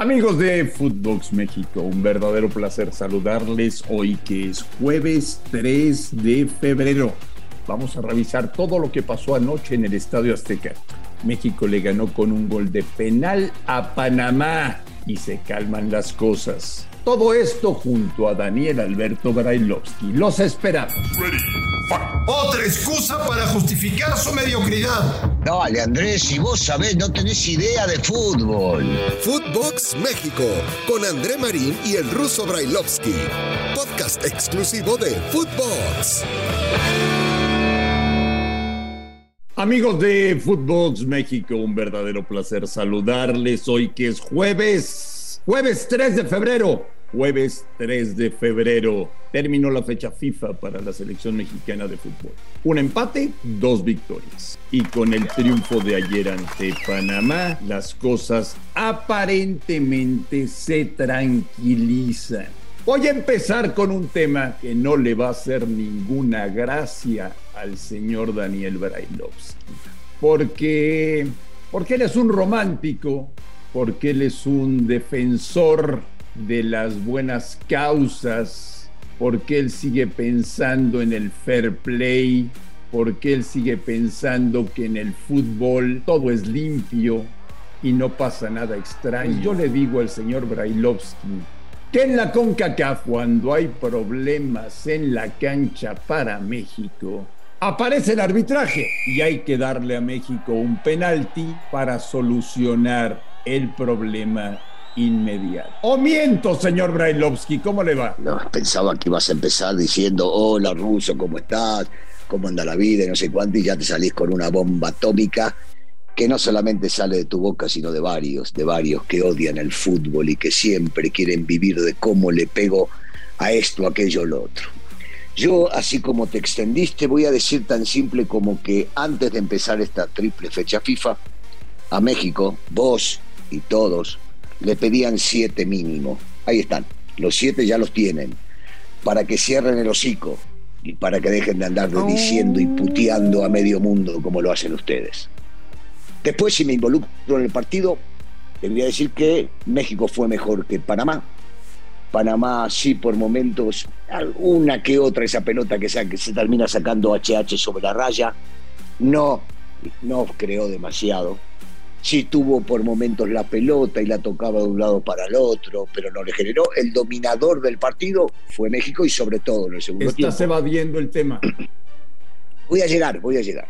Amigos de Footbox México, un verdadero placer saludarles hoy que es jueves 3 de febrero. Vamos a revisar todo lo que pasó anoche en el Estadio Azteca. México le ganó con un gol de penal a Panamá y se calman las cosas. Todo esto junto a Daniel Alberto Brailovsky. Los esperamos. Otra excusa para justificar su mediocridad. Dale, Andrés, si vos sabés, no tenés idea de fútbol. Footbox México, con André Marín y el ruso Brailovsky. Podcast exclusivo de Footbox. Amigos de Footbox México, un verdadero placer saludarles hoy que es jueves, jueves 3 de febrero, jueves 3 de febrero. Terminó la fecha FIFA para la selección mexicana de fútbol. Un empate, dos victorias. Y con el triunfo de ayer ante Panamá, las cosas aparentemente se tranquilizan. Voy a empezar con un tema que no le va a hacer ninguna gracia al señor Daniel Brailovsky. Porque, porque él es un romántico, porque él es un defensor de las buenas causas, porque él sigue pensando en el fair play, porque él sigue pensando que en el fútbol todo es limpio y no pasa nada extraño. Yo le digo al señor Brailovsky, que en la CONCACAF cuando hay problemas en la cancha para México, aparece el arbitraje y hay que darle a México un penalti para solucionar el problema inmediato. ¿O miento, señor Brailovsky? ¿Cómo le va? Pensaba que ibas a empezar diciendo, hola Ruso, ¿cómo estás? ¿Cómo anda la vida? Y no sé cuánto, y ya te salís con una bomba atómica que no solamente sale de tu boca, sino de varios, de varios que odian el fútbol y que siempre quieren vivir de cómo le pego a esto, aquello, lo otro. Yo, así como te extendiste, voy a decir tan simple como que antes de empezar esta triple fecha FIFA, a México, vos y todos, le pedían siete mínimo. Ahí están, los siete ya los tienen, para que cierren el hocico y para que dejen de andar diciendo y puteando a medio mundo como lo hacen ustedes. Después, si me involucro en el partido, debería decir que México fue mejor que Panamá. Panamá sí por momentos, alguna que otra esa pelota que se, que se termina sacando HH sobre la raya, no, no creó demasiado. Sí tuvo por momentos la pelota y la tocaba de un lado para el otro, pero no le generó. El dominador del partido fue México y sobre todo en el segundo Estás tiempo. evadiendo el tema. Voy a llegar, voy a llegar.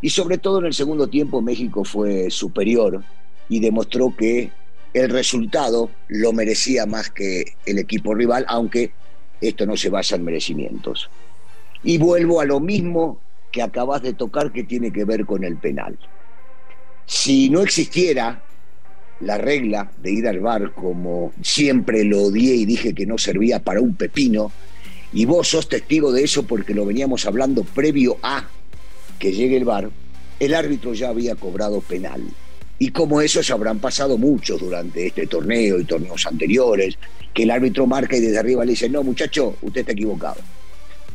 Y sobre todo en el segundo tiempo México fue superior y demostró que el resultado lo merecía más que el equipo rival, aunque esto no se basa en merecimientos. Y vuelvo a lo mismo que acabas de tocar que tiene que ver con el penal. Si no existiera la regla de ir al bar como siempre lo odié y dije que no servía para un pepino, y vos sos testigo de eso porque lo veníamos hablando previo a que llegue el bar, el árbitro ya había cobrado penal. Y como eso se habrán pasado muchos durante este torneo y torneos anteriores, que el árbitro marca y desde arriba le dice, no muchacho, usted está equivocado.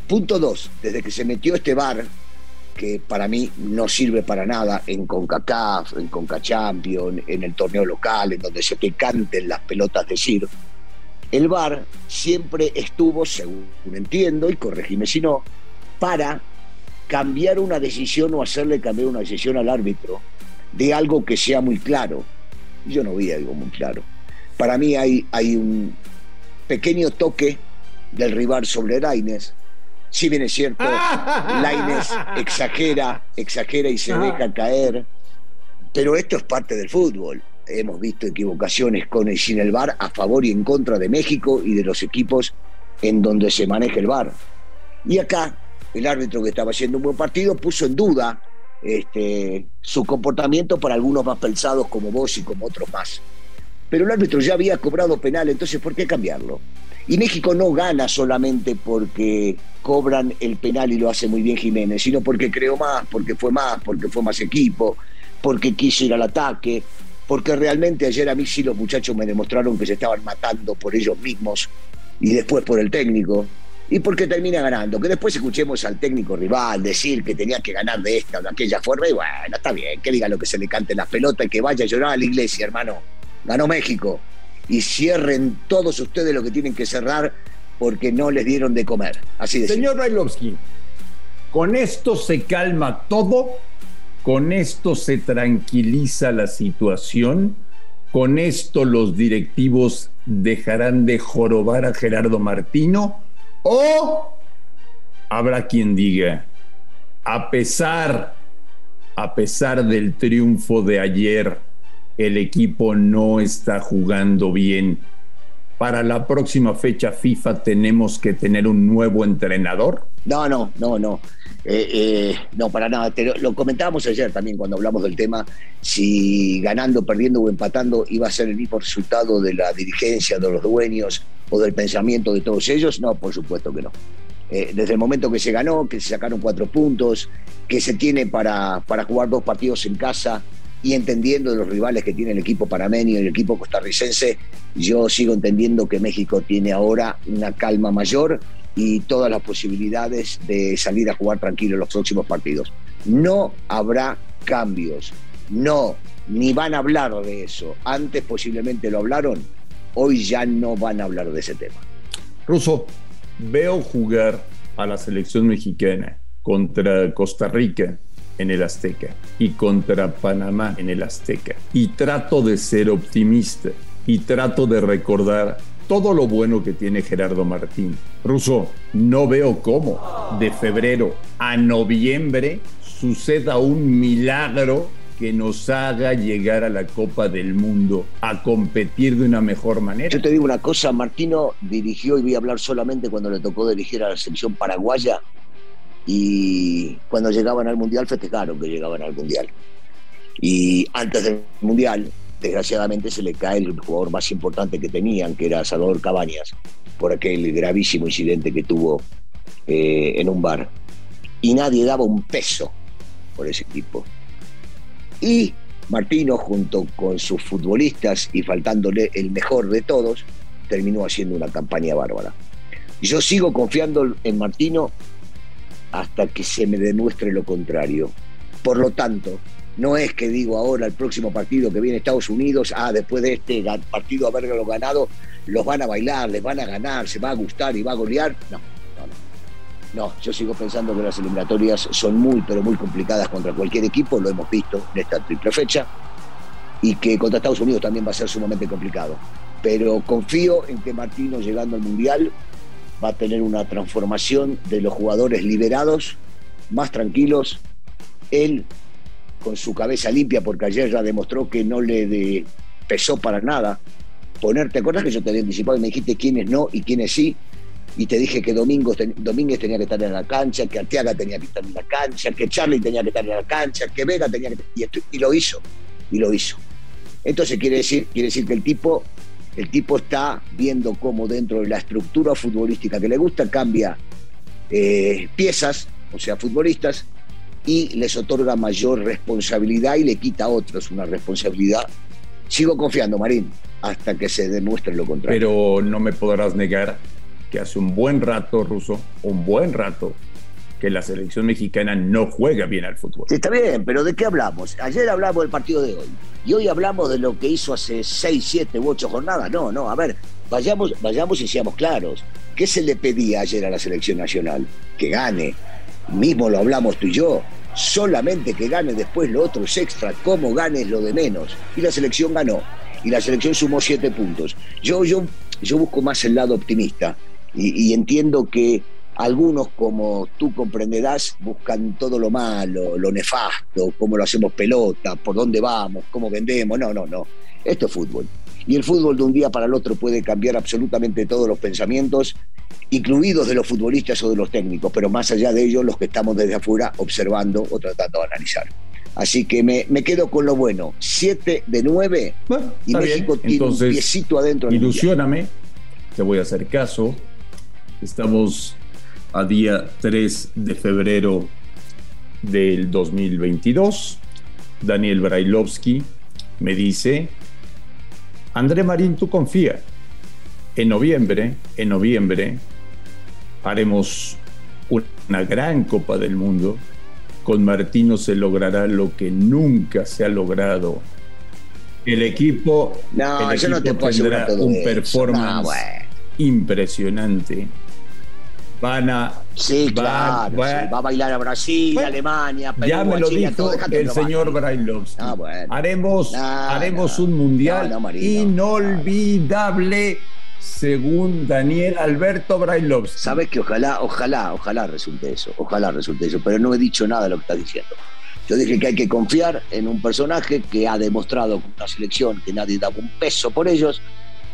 Punto dos, desde que se metió este bar, que para mí no sirve para nada en CONCACAF, en CONCACHAMPION, en el torneo local, en donde se te canten las pelotas de CIR, el VAR siempre estuvo, según entiendo, y corregime si no, para cambiar una decisión o hacerle cambiar una decisión al árbitro de algo que sea muy claro. Yo no vi algo muy claro. Para mí hay, hay un pequeño toque del rival sobre Laines. Si bien es cierto, Laines exagera, exagera y se deja caer, pero esto es parte del fútbol. Hemos visto equivocaciones con y sin el VAR a favor y en contra de México y de los equipos en donde se maneja el VAR. Y acá el árbitro que estaba haciendo un buen partido puso en duda este, su comportamiento para algunos más pensados como vos y como otros más. Pero el árbitro ya había cobrado penal, entonces ¿por qué cambiarlo? Y México no gana solamente porque cobran el penal y lo hace muy bien Jiménez, sino porque creó más, porque fue más, porque fue más equipo, porque quiso ir al ataque, porque realmente ayer a mí sí los muchachos me demostraron que se estaban matando por ellos mismos y después por el técnico y porque termina ganando. Que después escuchemos al técnico rival decir que tenía que ganar de esta o de aquella forma, y bueno, está bien, que diga lo que se le cante en las pelotas y que vaya a llorar a la iglesia, hermano. Ganó México. y cierren todos ustedes lo que tienen que cerrar porque no les dieron de comer. Así de Señor Brailovsky, con esto se calma todo, con esto se tranquiliza la situación, con esto los directivos dejarán de jorobar a Gerardo Martino o habrá quien diga, a pesar, a pesar del triunfo de ayer, el equipo no está jugando bien. Para la próxima fecha FIFA tenemos que tener un nuevo entrenador. No, no, no, no. Eh, eh, no, para nada. lo, comentábamos ayer también cuando hablamos del tema, si ganando, perdiendo o empatando iba a ser el mismo resultado de la dirigencia, de los dueños o del pensamiento de todos ellos. No, por supuesto que no. Eh, desde el momento que se ganó, que se sacaron cuatro puntos, que se tiene para, para jugar dos partidos en casa y entendiendo los rivales que tiene el equipo panameño y el equipo costarricense, yo sigo entendiendo que México tiene ahora una calma mayor y todas las posibilidades de salir a jugar tranquilo en los próximos partidos. No habrá cambios, no, ni van a hablar de eso. Antes posiblemente lo hablaron, hoy ya no van a hablar de ese tema. Ruso, veo jugar a la selección mexicana contra Costa Rica en el Azteca y contra Panamá en el Azteca. Y trato de ser optimista y trato de recordar todo lo bueno que tiene Gerardo Martín. Ruso, no veo cómo de febrero a noviembre suceda un milagro que nos haga llegar a la Copa del Mundo, a competir de una mejor manera. Yo te digo una cosa, Martino dirigió, y voy a hablar solamente cuando le tocó dirigir a la selección paraguaya, y cuando llegaban al Mundial festejaron que llegaban al Mundial. Y antes del Mundial desgraciadamente se le cae el jugador más importante que tenían, que era Salvador Cabañas, por aquel gravísimo incidente que tuvo eh, en un bar. Y nadie daba un peso por ese equipo. Y Martino, junto con sus futbolistas y faltándole el mejor de todos, terminó haciendo una campaña bárbara. Yo sigo confiando en Martino hasta que se me demuestre lo contrario. Por lo tanto, no es que digo ahora el próximo partido que viene Estados Unidos, ah, después de este partido haberlo ganado, los van a bailar, les van a ganar, se va a gustar y va a golear. No, no, no. No, yo sigo pensando que las eliminatorias son muy, pero muy complicadas contra cualquier equipo, lo hemos visto en esta triple fecha, y que contra Estados Unidos también va a ser sumamente complicado. Pero confío en que Martino, llegando al Mundial, va a tener una transformación de los jugadores liberados, más tranquilos. Él con su cabeza limpia, porque ayer ya demostró que no le pesó para nada ponerte ¿te acuerdas que yo te había anticipado y me dijiste quiénes no y quiénes sí? Y te dije que Domingos, Domínguez tenía que estar en la cancha, que Arteaga tenía que estar en la cancha, que Charlie tenía que estar en la cancha, que Vega tenía que y, y lo hizo, y lo hizo. Entonces quiere decir, quiere decir que el tipo, el tipo está viendo cómo dentro de la estructura futbolística que le gusta cambia eh, piezas, o sea, futbolistas, y les otorga mayor responsabilidad y le quita a otros una responsabilidad. Sigo confiando, Marín, hasta que se demuestre lo contrario. Pero no me podrás negar que hace un buen rato, Ruso, un buen rato, que la selección mexicana no juega bien al fútbol. está bien, pero ¿de qué hablamos? Ayer hablamos del partido de hoy y hoy hablamos de lo que hizo hace seis, siete u ocho jornadas. No, no, a ver, vayamos, vayamos y seamos claros. ¿Qué se le pedía ayer a la selección nacional? Que gane, mismo lo hablamos tú y yo, solamente que gane después lo otro es extra, como gane es lo de menos. Y la selección ganó, y la selección sumó siete puntos. Yo, yo, yo busco más el lado optimista y, entiendo que algunos, como tú comprenderás, buscan todo lo malo, lo nefasto, cómo lo hacemos pelota, por dónde vamos, cómo vendemos. No, no, no. Esto es fútbol. Y el fútbol de un día para el otro puede cambiar absolutamente todos los pensamientos incluidos de los futbolistas o de los técnicos, pero más allá de ello, los que estamos desde afuera observando o tratando de analizar. Así que me, quedo con lo bueno. Siete de nueve y México tiene un piecito adentro. Ilusióname, te voy a hacer caso. Estamos a día 3 de febrero del 2022. Daniel Brailovsky me dice, André Marín, tú confía. En noviembre, en noviembre, haremos una gran Copa del Mundo. Con Martino se logrará lo que nunca se ha logrado el equipo, no, el yo no te puedo tendrá un performance No, impresionante. Van a. Sí, claro. va- sí. Va a bailar a Brasil, Bueno, Alemania, Perú, ya me lo Chile, dijo todo. El señor Brailovsky. Ah, bueno. Haremos, No, haremos no. un mundial No, inolvidable, según Daniel Alberto Brailovsky. Sabes que ojalá, ojalá, ojalá resulte eso, ojalá resulte eso, pero no he dicho nada de lo que estás diciendo. Yo dije que hay que confiar en un personaje que ha demostrado con una selección que nadie daba un peso por ellos,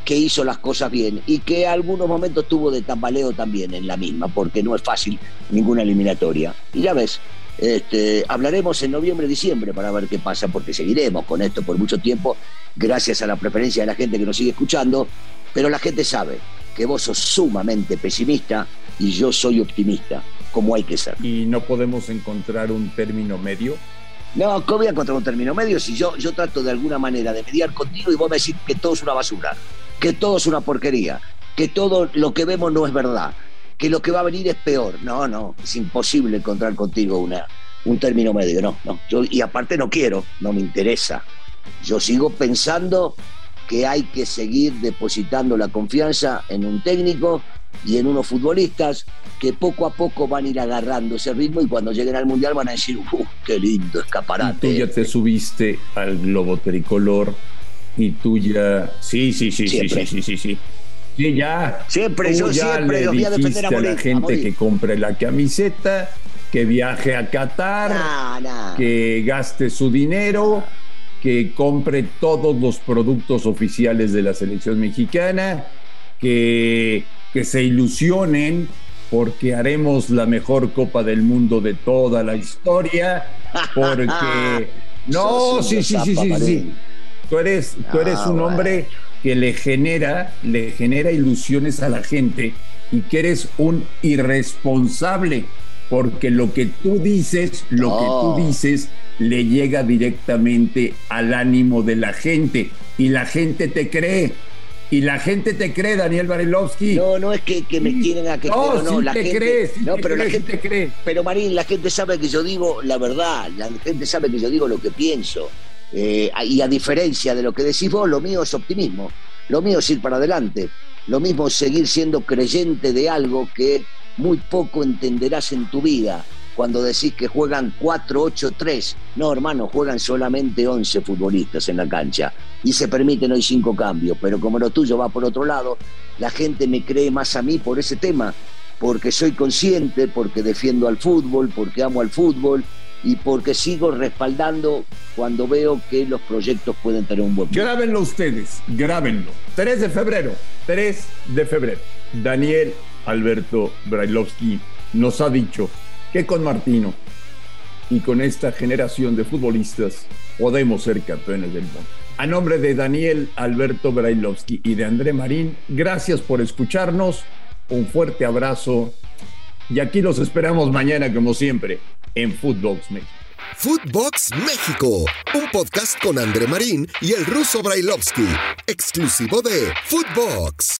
que hizo las cosas bien y que algunos momentos tuvo de tambaleo también en la misma, porque no es fácil ninguna eliminatoria. Y ya ves, este, hablaremos en noviembre, diciembre para ver qué pasa, porque seguiremos con esto por mucho tiempo, gracias a la preferencia de la gente que nos sigue escuchando, pero la gente sabe que vos sos sumamente pesimista y yo soy optimista, como hay que ser. Y no podemos encontrar un término medio. No, ¿cómo voy a encontrar un término medio si yo, yo trato de alguna manera de mediar contigo y vos me decís que todo es una basura, que todo es una porquería, que todo lo que vemos no es verdad, que lo que va a venir es peor? No, no, es imposible encontrar contigo una, un término medio, no, no. Yo, y aparte no quiero, no me interesa. Yo sigo pensando que hay que seguir depositando la confianza en un técnico y en unos futbolistas que poco a poco van a ir agarrando ese ritmo y cuando lleguen al mundial van a decir, ¡uh, qué lindo Y tú escaparate! ya te subiste al globo tricolor y tú ya. Sí, sí, sí, sí, Siempre. sí, sí, sí, sí. Sí, ya. Siempre, yo ya siempre le los voy a defender a a, morir, la a gente morir. que compre la camiseta, que viaje a Qatar, No, no. que gaste su dinero, que compre todos los productos oficiales de la selección mexicana, que, que se ilusionen porque haremos la mejor Copa del Mundo de toda la historia, porque... No, sí, sí, sí, sí, sí. Tú eres, tú eres Ah, un bueno. hombre que le genera, le genera ilusiones a la gente y que eres un irresponsable, porque lo que tú dices, lo No. que tú dices, le llega directamente al ánimo de la gente y la gente te cree. Y la gente te cree, Daniel Barilovsky. No, no es que, que me quieren a que No, no, sí la te gente, crees, sí no, te pero la sí gente te crees. Pero Marín, la gente sabe que yo digo la verdad, la gente sabe que yo digo lo que pienso. Eh, y a diferencia de lo que decís vos, lo mío es optimismo, lo mío es ir para adelante, lo mismo es seguir siendo creyente de algo que muy poco entenderás en tu vida. Cuando decís que juegan 4-8-3. No, hermano, juegan solamente 11 futbolistas en la cancha. Y se permiten hoy cinco cambios, pero como lo tuyo va por otro lado, la gente me cree más a mí por ese tema. Porque soy consciente, porque defiendo al fútbol, porque amo al fútbol y porque sigo respaldando cuando veo que los proyectos pueden tener un buen futuro. Grábenlo ustedes, grábenlo. 3 de febrero, 3 de febrero. Daniel Alberto Brailovsky nos ha dicho que con Martino y con esta generación de futbolistas podemos ser campeones del mundo. A nombre de Daniel Alberto Brailovsky y de André Marín, gracias por escucharnos. Un fuerte abrazo. Y aquí los esperamos mañana, como siempre, en Footbox México. Footbox México, un podcast con André Marín y el ruso Brailovsky, exclusivo de Footbox.